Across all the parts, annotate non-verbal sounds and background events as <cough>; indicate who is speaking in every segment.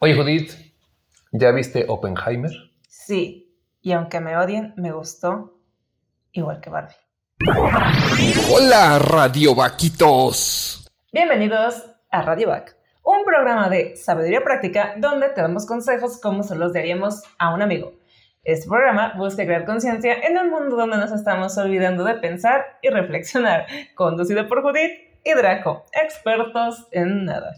Speaker 1: Oye, Judith, ¿ya viste Oppenheimer?
Speaker 2: Sí, y aunque me odien, me gustó igual que Barbie.
Speaker 3: Hola, Radio Vaquitos.
Speaker 2: Bienvenidos a Radio Vac, un programa de sabiduría práctica donde te damos consejos como se los daríamos a un amigo. Este programa busca crear conciencia en un mundo donde nos estamos olvidando de pensar y reflexionar, conducido por Judith y expertos en nada.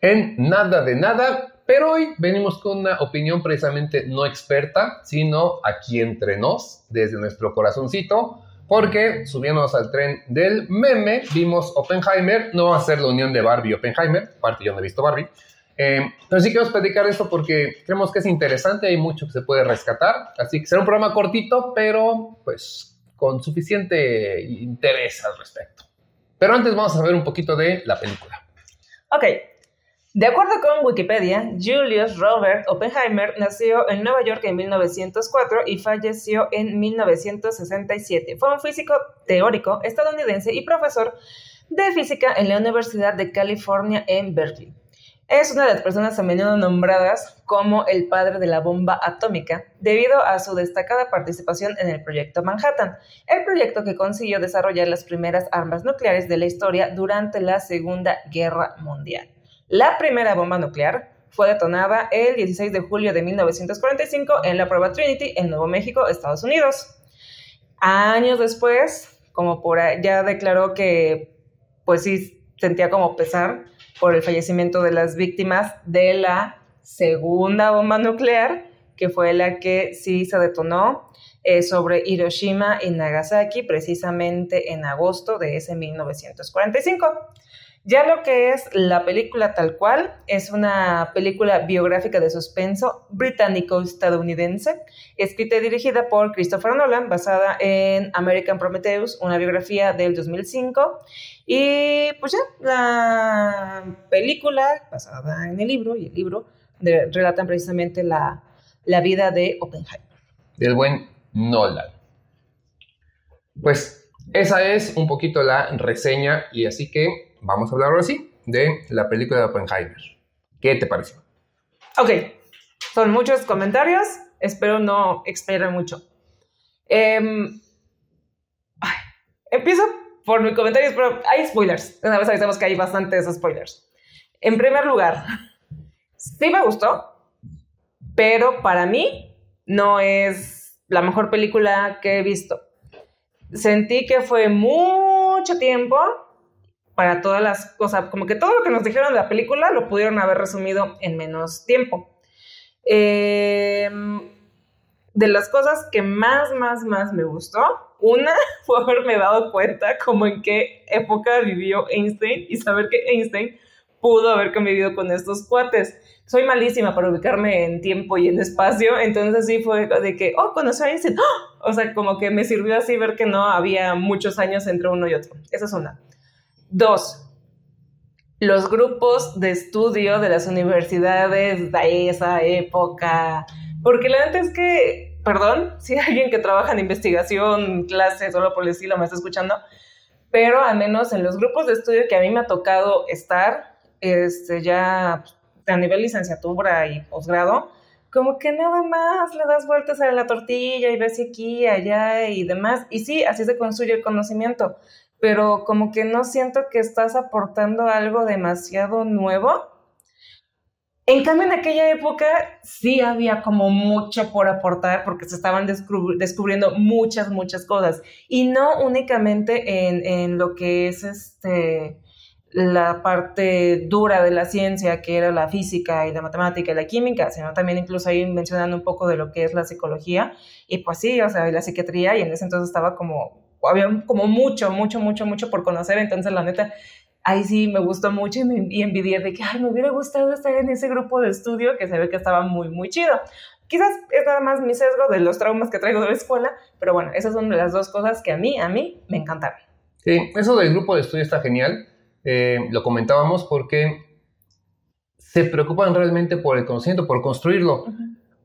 Speaker 1: En nada de nada, pero hoy venimos con una opinión precisamente no experta, sino aquí entre nos, desde nuestro corazoncito, porque subiéndonos al tren del meme, vimos Oppenheimer, no va a ser la unión de Barbie y Oppenheimer, aparte yo no he visto Barbie, eh, pero sí queremos platicar esto porque creemos que es interesante, hay mucho que se puede rescatar, así que será un programa cortito, pero pues con suficiente interés al respecto. Pero antes vamos a ver un poquito de la película.
Speaker 2: Ok, de acuerdo con Wikipedia, Julius Robert Oppenheimer nació en Nueva York en 1904 y falleció en 1967. Fue un físico teórico estadounidense y profesor de física en la Universidad de California en Berkeley. Es una de las personas a menudo nombradas como el padre de la bomba atómica debido a su destacada participación en el proyecto Manhattan, el proyecto que consiguió desarrollar las primeras armas nucleares de la historia durante la Segunda Guerra Mundial. La primera bomba nuclear fue detonada el 16 de julio de 1945 en la prueba Trinity en Nuevo México, Estados Unidos. Años después, como por ya declaró que pues sí sentía como pesar por el fallecimiento de las víctimas de la segunda bomba nuclear, que fue la que sí se detonó eh, sobre Hiroshima y Nagasaki precisamente en agosto de ese 1945. Ya lo que es la película tal cual, es una película biográfica de suspenso británico-estadounidense, escrita y dirigida por Christopher Nolan, basada en American Prometheus, una biografía del 2005. Y pues ya, la película basada en el libro, y el libro relatan precisamente la, la vida de Oppenheimer.
Speaker 1: Del buen Nolan. Pues esa es un poquito la reseña y así que vamos a hablar ahora sí de la película de Oppenheimer. ¿Qué te pareció?
Speaker 2: Ok, son muchos comentarios, espero no expirar mucho. Em, empiezo por mis comentarios, pero hay spoilers. Una vez avisamos que hay bastantes spoilers. En primer lugar, sí me gustó, pero para mí no es la mejor película que he visto. Sentí que fue mucho tiempo para todas las cosas, como que todo lo que nos dijeron de la película lo pudieron haber resumido en menos tiempo. Em, de las cosas que más, más, más me gustó, una <laughs> fue haberme dado cuenta como en qué época vivió Einstein y saber que Einstein pudo haber convivido con estos cuates. Soy malísima para ubicarme en tiempo y en espacio, entonces sí fue de que, oh, conocí a Einstein. ¡Ah! O sea, como que me sirvió así ver que no había muchos años entre uno y otro. Esa es una. Dos, los grupos de estudio de las universidades de esa época. Porque la verdad es que, perdón, <laughs> si alguien que trabaja en investigación, clase, solo por el estilo me está escuchando, pero al menos en los grupos de estudio que a mí me ha tocado estar, este, ya a nivel licenciatura y posgrado, como que nada más le das vueltas a la tortilla y ves aquí, allá y demás. Y sí, así se construye el conocimiento pero como que no siento que estás aportando algo demasiado nuevo. En cambio, en aquella época sí había como mucho por aportar porque se estaban descubriendo muchas, muchas cosas. Y no únicamente en, en, lo que es este, la parte dura de la ciencia, que era la física y la matemática y la química, sino también incluso ahí mencionando un poco de lo que es la psicología. Y pues sí, o sea, la psiquiatría, y en ese entonces estaba como había como mucho, mucho, mucho, mucho por conocer, entonces la neta, ahí sí me gustó mucho y, me, y envidié de que, ay, me hubiera gustado estar en ese grupo de estudio que se ve que estaba muy, muy chido. Quizás es nada más mi sesgo de los traumas que traigo de la escuela, pero bueno, esas son las dos cosas que a mí, a mí me encantaron.
Speaker 1: Sí, eso del grupo de estudio está genial. Eh, lo comentábamos porque se preocupan realmente por el conocimiento, por construirlo.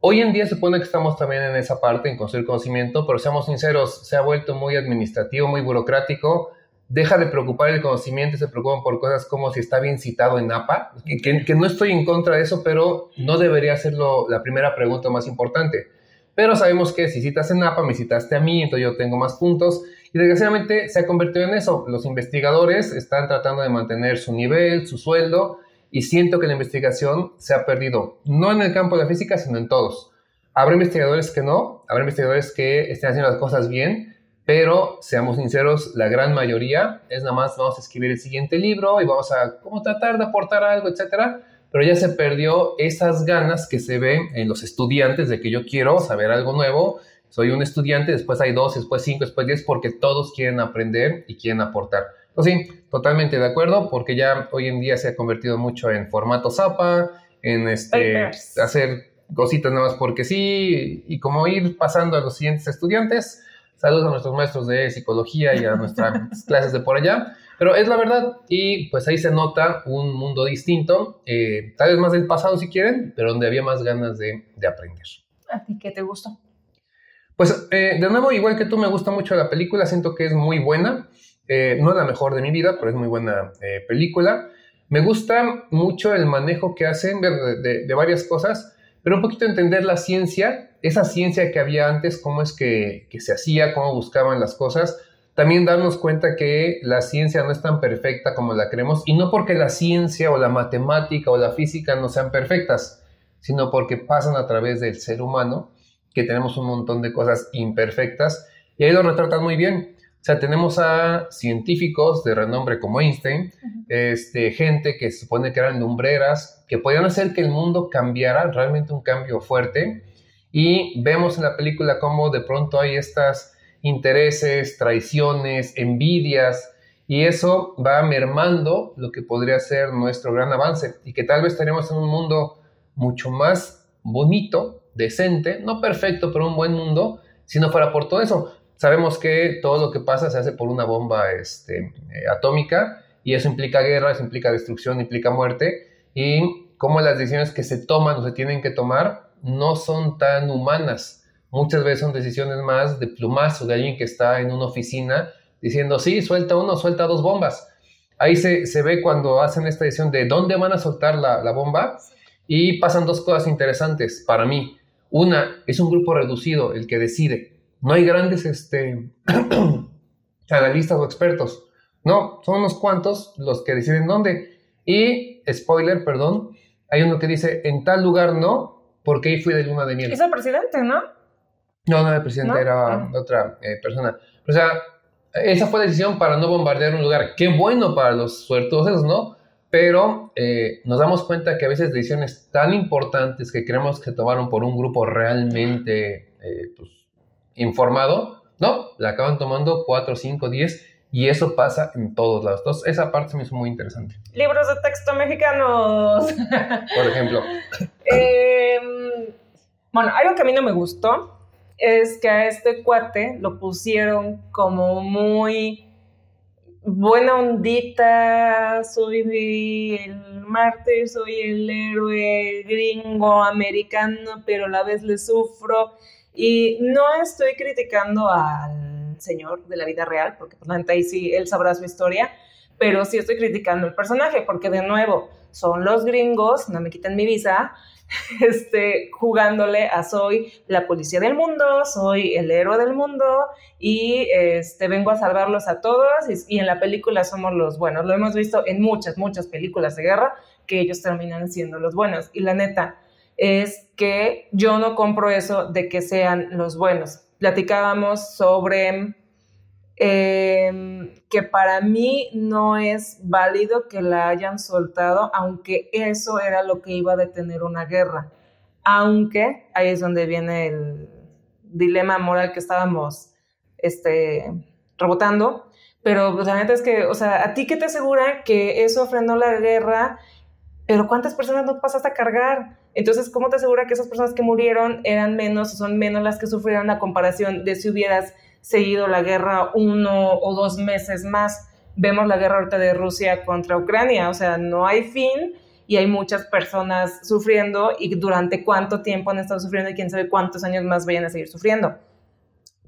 Speaker 1: Hoy en día se supone que estamos también en esa parte, en construir conocimiento, pero seamos sinceros, se ha vuelto muy administrativo, muy burocrático deja de preocupar el conocimiento y se preocupan por cosas como si está bien citado en APA, que, no estoy en contra de eso, pero no debería ser lo- la primera pregunta más importante. Pero sabemos que si citas en APA, me citaste a mí, entonces yo tengo más puntos. Y desgraciadamente se ha convertido en eso. Los investigadores están tratando de mantener su nivel, su sueldo, y siento que la investigación se ha perdido, no en el campo de la física, sino en todos. Habrá investigadores que no, habrá investigadores que estén haciendo las cosas bien, pero seamos sinceros, la gran mayoría es nada más vamos a escribir el siguiente libro y vamos a como tratar de aportar algo, etcétera. Pero ya se perdió esas ganas que se ven en los estudiantes de que yo quiero saber algo nuevo. Soy un estudiante, después hay dos, después cinco, después diez, porque todos quieren aprender y quieren aportar. Pues sí, totalmente de acuerdo, porque ya hoy en día se ha convertido mucho en formato Zapa, en este, hacer cositas nada más porque sí, y como ir pasando a los siguientes estudiantes. Saludos a nuestros maestros de psicología y a <laughs> nuestras clases de por allá. Pero es la verdad y pues ahí se nota un mundo distinto, eh, tal vez más del pasado si quieren, pero donde había más ganas de, de aprender.
Speaker 2: ¿A ti qué te gustó?
Speaker 1: Pues eh, de nuevo, igual que tú, me gusta mucho la película, siento que es muy buena. Eh, no es la mejor de mi vida, pero es muy buena eh, película. Me gusta mucho el manejo que hacen de, varias cosas, pero un poquito entender la ciencia, esa ciencia que había antes, cómo es que, que se hacía, cómo buscaban las cosas. También darnos cuenta que la ciencia no es tan perfecta como la creemos, y no porque la ciencia o la matemática o la física no sean perfectas, sino porque pasan a través del ser humano que tenemos un montón de cosas imperfectas y ahí lo retratan muy bien. O sea, tenemos a científicos de renombre como Einstein, este, gente que se supone que eran lumbreras, que podían hacer que el mundo cambiara, realmente un cambio fuerte. Y vemos en la película cómo de pronto hay estas intereses, traiciones, envidias, y eso va mermando lo que podría ser nuestro gran avance, y que tal vez estaríamos en un mundo mucho más bonito, decente, no perfecto, pero un buen mundo, si no fuera por todo eso. Sabemos que todo lo que pasa se hace por una bomba este, eh, atómica y eso implica guerra, eso implica destrucción, implica muerte y cómo las decisiones que se toman o se tienen que tomar no son tan humanas. Muchas veces son decisiones más de plumazo de alguien que está en una oficina diciendo, sí, suelta uno, suelta dos bombas. Ahí se, se ve cuando hacen esta decisión de dónde van a soltar la, la bomba y pasan dos cosas interesantes para mí. Una, es un grupo reducido el que decide. No hay grandes este, <clears throat> analistas o expertos. No, son unos cuantos los que deciden dónde. Y, spoiler, perdón, hay uno que dice, en tal lugar no, porque ahí fui de luna de miel.
Speaker 2: Es el presidente, ¿no?
Speaker 1: No, no, el presidente
Speaker 2: ¿No?
Speaker 1: era
Speaker 2: Ah.
Speaker 1: otra eh, persona. O sea, esa fue la decisión para no bombardear un lugar. Qué bueno para los suertuosos, ¿no? Pero eh, nos damos cuenta que a veces decisiones tan importantes que creemos que tomaron por un grupo realmente eh, pues, informado, no, la acaban tomando 4, 5, 10 y eso pasa en todos lados. Entonces, esa parte se me hizo muy interesante.
Speaker 2: Libros de texto mexicanos. <laughs>
Speaker 1: Por ejemplo,
Speaker 2: Em, bueno, algo que a mí no me gustó es que a este cuate lo pusieron como muy buena ondita, soy el mártir, soy el héroe gringo americano, pero a la vez le sufro. Y no estoy criticando al señor de la vida real, porque por la neta ahí sí él sabrá su historia, pero sí estoy criticando el personaje, porque de nuevo, son los gringos, no me quiten mi visa, <laughs> este, jugándole a soy la policía del mundo, soy el héroe del mundo y este, vengo a salvarlos a todos y, y en la película somos los buenos. Lo hemos visto en muchas, muchas películas de guerra que ellos terminan siendo los buenos. Y la neta es que yo no compro eso de que sean los buenos. Platicábamos sobre eh, que para mí no es válido que la hayan soltado, aunque eso era lo que iba a detener una guerra. Aunque ahí es donde viene el dilema moral que estábamos este, rebotando. Pero pues, la neta es que, o sea, ¿a ti qué te asegura que eso frenó la guerra? Pero ¿cuántas personas no pasaste a cargar? Entonces, ¿cómo te asegura que esas personas que murieron eran menos o son menos las que sufrieron a comparación de si hubieras seguido la guerra uno o dos meses más. Vemos la guerra ahorita de Rusia contra Ucrania, o sea, no hay fin y hay muchas personas sufriendo y durante cuánto tiempo han estado sufriendo y quién sabe cuántos años más vayan a seguir sufriendo.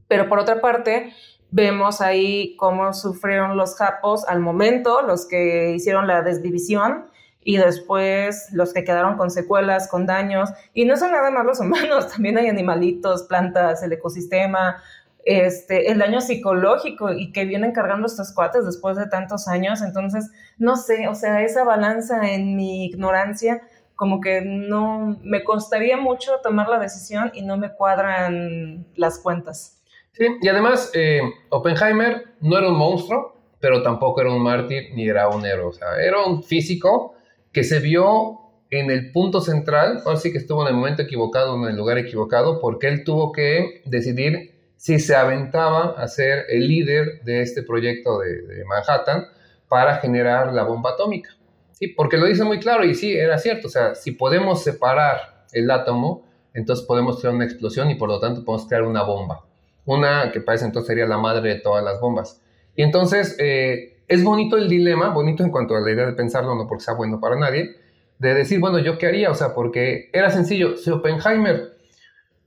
Speaker 2: Pero por otra parte, Vemos ahí cómo sufrieron los japos al momento, los que hicieron la desdivisión y después los que quedaron con secuelas, con daños. Y no son nada más los humanos, <laughs> también hay animalitos, plantas, el ecosistema, este, el daño psicológico y que vienen cargando estos cuates después de tantos años. Entonces, no sé, o sea, esa balanza en mi ignorancia, como que no, me costaría mucho tomar la decisión y no me cuadran las cuentas.
Speaker 1: Sí, y además, eh, Oppenheimer no era un monstruo, pero tampoco era un mártir ni era un héroe. O sea, era un físico que se vio en el punto central, ahora sí que estuvo en el momento equivocado, en el lugar equivocado, porque él tuvo que decidir si se aventaba a ser el líder de este proyecto de, Manhattan para generar la bomba atómica. Sí, porque lo dice muy claro y sí, era cierto, o sea, si podemos separar el átomo, entonces podemos crear una explosión y por lo tanto podemos crear una bomba. Una que parece entonces sería la madre de todas las bombas. Y entonces eh, es bonito el dilema, bonito en cuanto a la idea de pensarlo, no porque sea bueno para nadie, de decir, bueno, ¿yo qué haría? O sea, porque era sencillo, si Oppenheimer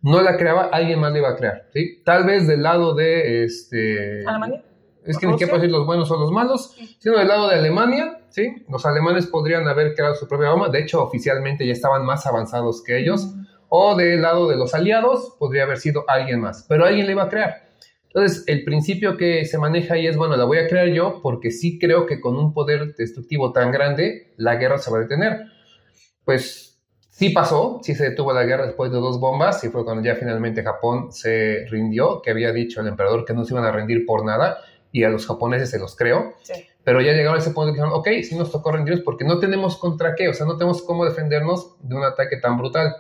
Speaker 1: no la creaba, alguien más la iba a crear, ¿sí? Tal vez del lado de, este...
Speaker 2: Alemania.
Speaker 1: Es que ni qué decir los buenos o los malos, sino del lado de Alemania, ¿sí? Los alemanes podrían haber creado su propia bomba, de hecho, oficialmente ya estaban más avanzados que ellos, o del lado de los aliados, podría haber sido alguien más, pero alguien la iba a crear. Entonces, el principio que se maneja ahí es, bueno, la voy a crear yo porque sí creo que con un poder destructivo tan grande, la guerra se va a detener. Pues Sí pasó, sí se detuvo la guerra después de dos bombas y fue cuando ya finalmente Japón se rindió, que había dicho el emperador que no se iban a rendir por nada y a los japoneses se los creo. Pero ya llegaron a ese punto que dijeron, ok, sí nos tocó rendirnos porque no tenemos contra qué, o sea, no tenemos cómo defendernos de un ataque tan brutal.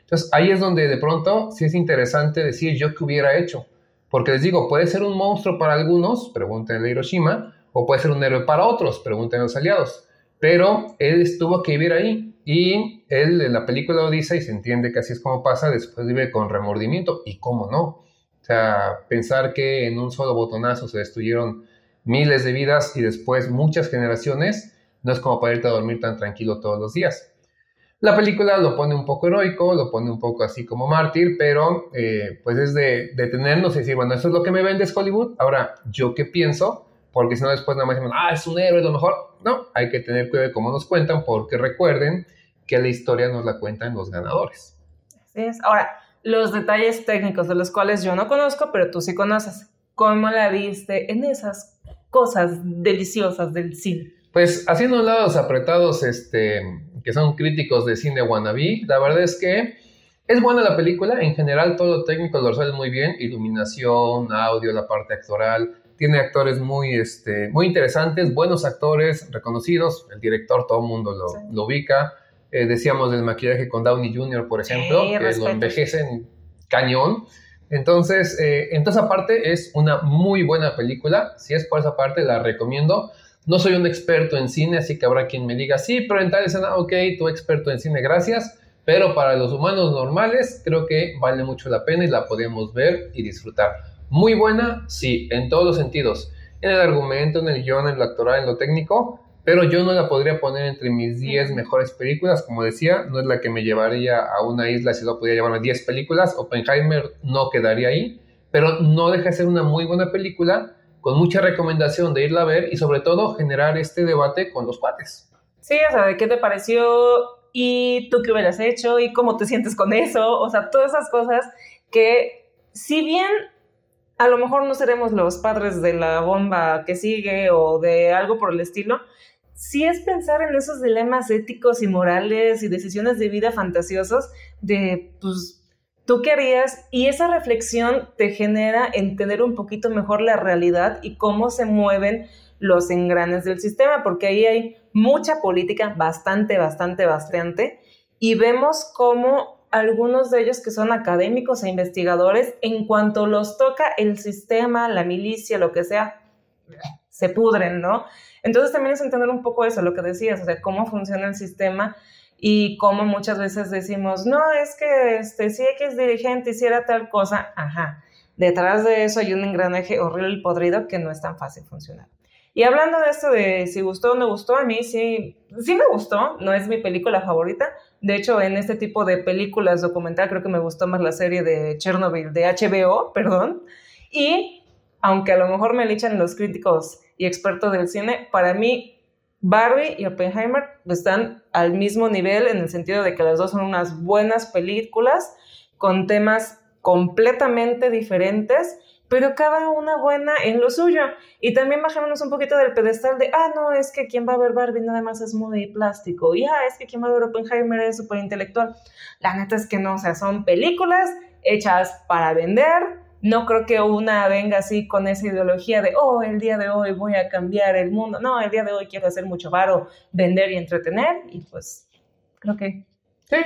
Speaker 1: Entonces ahí es donde de pronto sí es interesante decir yo qué hubiera hecho. Porque les digo, puede ser un monstruo para algunos, pregúntenle a Hiroshima, o puede ser un héroe para otros, pregúntenle los aliados. Pero él estuvo que vivir ahí y él en la película lo dice y se entiende que así es como pasa, después vive con remordimiento. ¿Y cómo no? O sea, pensar que en un solo botonazo se destruyeron miles de vidas y después muchas generaciones, no es como para irte a dormir tan tranquilo todos los días. La película lo pone un poco heroico, lo pone un poco así como mártir, pero eh, pues es de detenernos y decir, bueno, eso es lo que me vende Hollywood. Ahora, ¿yo qué pienso? Porque si no después nada más decimos, ah, es un héroe, lo mejor. No, hay que tener cuidado de cómo nos cuentan, porque recuerden que la historia nos la cuentan los ganadores.
Speaker 2: Así es. Ahora, los detalles técnicos de los cuales yo no conozco, pero tú sí conoces. ¿Cómo la viste en esas cosas deliciosas del cine?
Speaker 1: Pues haciendo un lado los apretados este, que son críticos de cine wannabe, la verdad es que es buena la película, en general todo lo técnico lo resuelve muy bien, iluminación, audio, la parte actoral, tiene actores muy, este, muy interesantes, buenos actores, reconocidos. El director, todo el mundo lo, ubica. Eh, decíamos del maquillaje con Downey Jr., por ejemplo, que lo envejecen cañón. Entonces, eh, entonces, aparte, es una muy buena película. Si es por esa parte, la recomiendo. No soy un experto en cine, así que habrá quien me diga, sí, pero en tal escena, ok, tú experto en cine, gracias. Pero para los humanos normales, creo que vale mucho la pena y la podemos ver y disfrutar. Muy buena, sí, en todos los sentidos. En el argumento, en el guion, en lo actoral, en lo técnico, pero yo no la podría poner entre mis 10 mejores películas, como decía, no es la que me llevaría a una isla si lo podía llevarme 10 películas, Oppenheimer no quedaría ahí, pero no deja de ser una muy buena película, con mucha recomendación de irla a ver y sobre todo generar este debate con los cuates.
Speaker 2: Sí, o sea, ¿de qué te pareció? ¿Y tú qué hubieras hecho? ¿Y cómo te sientes con eso? O sea, todas esas cosas que si bien a lo mejor no seremos los padres de la bomba que sigue o de algo por el estilo, sí es pensar en esos dilemas éticos y morales y decisiones de vida fantasiosos de, pues, ¿tú qué harías? Y esa reflexión te genera entender un poquito mejor la realidad y cómo se mueven los engranes del sistema, porque ahí hay mucha política, bastante, bastante, bastante, y vemos cómo algunos de ellos que son académicos e investigadores, en cuanto los toca el sistema, la milicia, lo que sea, se pudren, ¿no? Entonces también es entender un poco eso, lo que decías, o sea, cómo funciona el sistema y cómo muchas veces decimos, no, es que este, si X dirigente hiciera tal cosa, ajá, detrás de eso hay un engranaje horrible y podrido que no es tan fácil funcionar. Y hablando de esto de si gustó o no gustó, a mí sí, sí me gustó, no es mi película favorita. De hecho, en este tipo de películas documental creo que me gustó más la serie de Chernobyl, de HBO, perdón. Y aunque a lo mejor me lichan los críticos y expertos del cine, para mí Barbie y Oppenheimer están al mismo nivel en el sentido de que las dos son unas buenas películas con temas completamente diferentes, pero cada una buena en lo suyo. Y también bajémonos un poquito del pedestal de, ah, no, es que quien va a ver Barbie nada más es muy plástico, y ah, es que quien va a ver Oppenheimer es súper intelectual. La neta es que no, o sea, son películas hechas para vender, no creo que una venga así con esa ideología de, oh, el día de hoy voy a cambiar el mundo. No, el día de hoy quiero hacer mucho varo, vender y entretener. Y pues creo que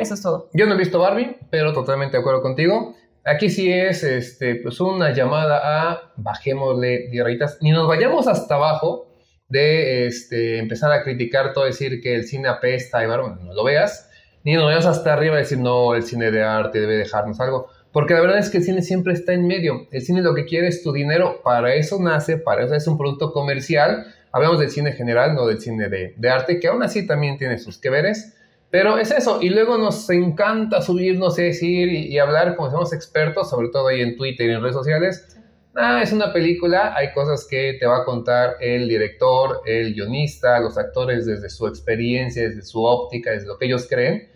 Speaker 2: eso es todo.
Speaker 1: Yo no he visto Barbie, pero totalmente de acuerdo contigo. Aquí sí es este, pues una llamada a bajémosle rayitas, ni nos vayamos hasta abajo de este, empezar a criticar todo, decir que el cine apesta y bueno, no lo veas, ni nos vayamos hasta arriba y decir no, el cine de arte debe dejarnos algo. Porque la verdad es que el cine siempre está en medio. El cine lo que quiere es tu dinero. Para eso nace, para eso es un producto comercial. Hablamos del cine general, no del cine de, arte, que aún así también tiene sus que veres. Pero es eso. Y luego nos encanta subirnos y decir y, hablar como somos expertos, sobre todo ahí en Twitter y en redes sociales. Ah, es una película, hay cosas que te va a contar el director, el guionista, los actores desde su experiencia, desde su óptica, desde lo que ellos creen.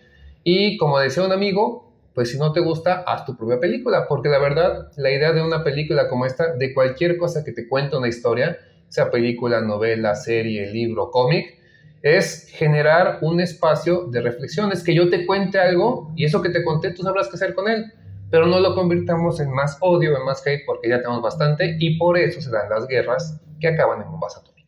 Speaker 1: Y como decía un amigo, pues si no te gusta, haz tu propia película, porque la verdad, la idea de una película como esta, de cualquier cosa que te cuente una historia, sea película, novela, serie, libro, cómic, es generar un espacio de reflexión, es que yo te cuente algo y eso que te conté tú sabrás qué hacer con él, pero no lo convirtamos en más odio, en más hate, porque ya tenemos bastante y por eso se dan las guerras que acaban en bombas atómicas.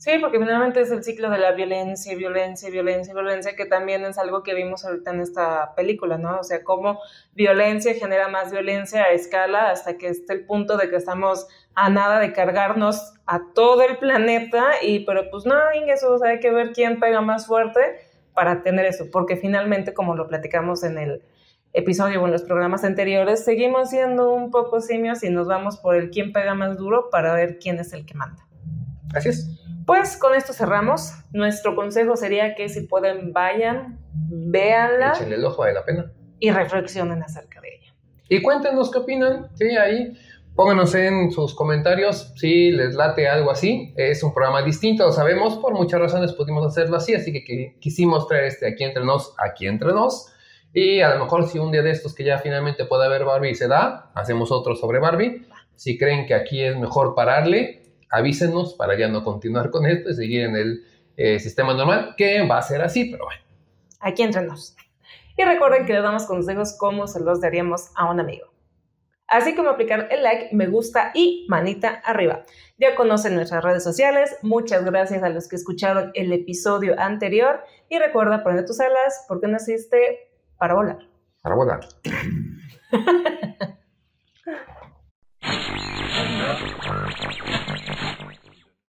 Speaker 2: Sí, porque finalmente es el ciclo de la violencia, violencia, violencia, violencia, que también es algo que vimos ahorita en esta película, ¿no? O sea, cómo violencia genera más violencia a escala hasta que esté el punto de que estamos a nada de cargarnos a todo el planeta y, pero pues no, eso, hay que ver quién pega más fuerte para tener eso, porque finalmente, como lo platicamos en el episodio o en los programas anteriores, seguimos siendo un poco simios y nos vamos por el quién pega más duro para ver quién es el que manda.
Speaker 1: Así es.
Speaker 2: Pues con esto cerramos. Nuestro consejo sería que si pueden, vayan, véanla.
Speaker 1: Échenle el ojo, vale la pena.
Speaker 2: Y reflexionen acerca de ella.
Speaker 1: Y cuéntenos qué opinan. Sí, ahí. Pónganos en sus comentarios si les late algo así. Es un programa distinto, lo sabemos. Por muchas razones pudimos hacerlo así, así que, quisimos traer este aquí entre nos, aquí entre nos. Y a lo mejor si un día de estos que ya finalmente pueda haber Barbie se da, hacemos otro sobre Barbie. Si creen que aquí es mejor pararle, avísenos para ya no continuar con esto y seguir en el eh, sistema normal, que va a ser así, pero bueno.
Speaker 2: Aquí entre nos. Y recuerden que le damos consejos como se los daríamos a un amigo. Así como aplicar el like, me gusta y manita arriba. Ya conocen nuestras redes sociales. Muchas gracias a los que escucharon el episodio anterior. Y recuerda poner tus alas porque naciste para volar.
Speaker 1: Para volar. <laughs>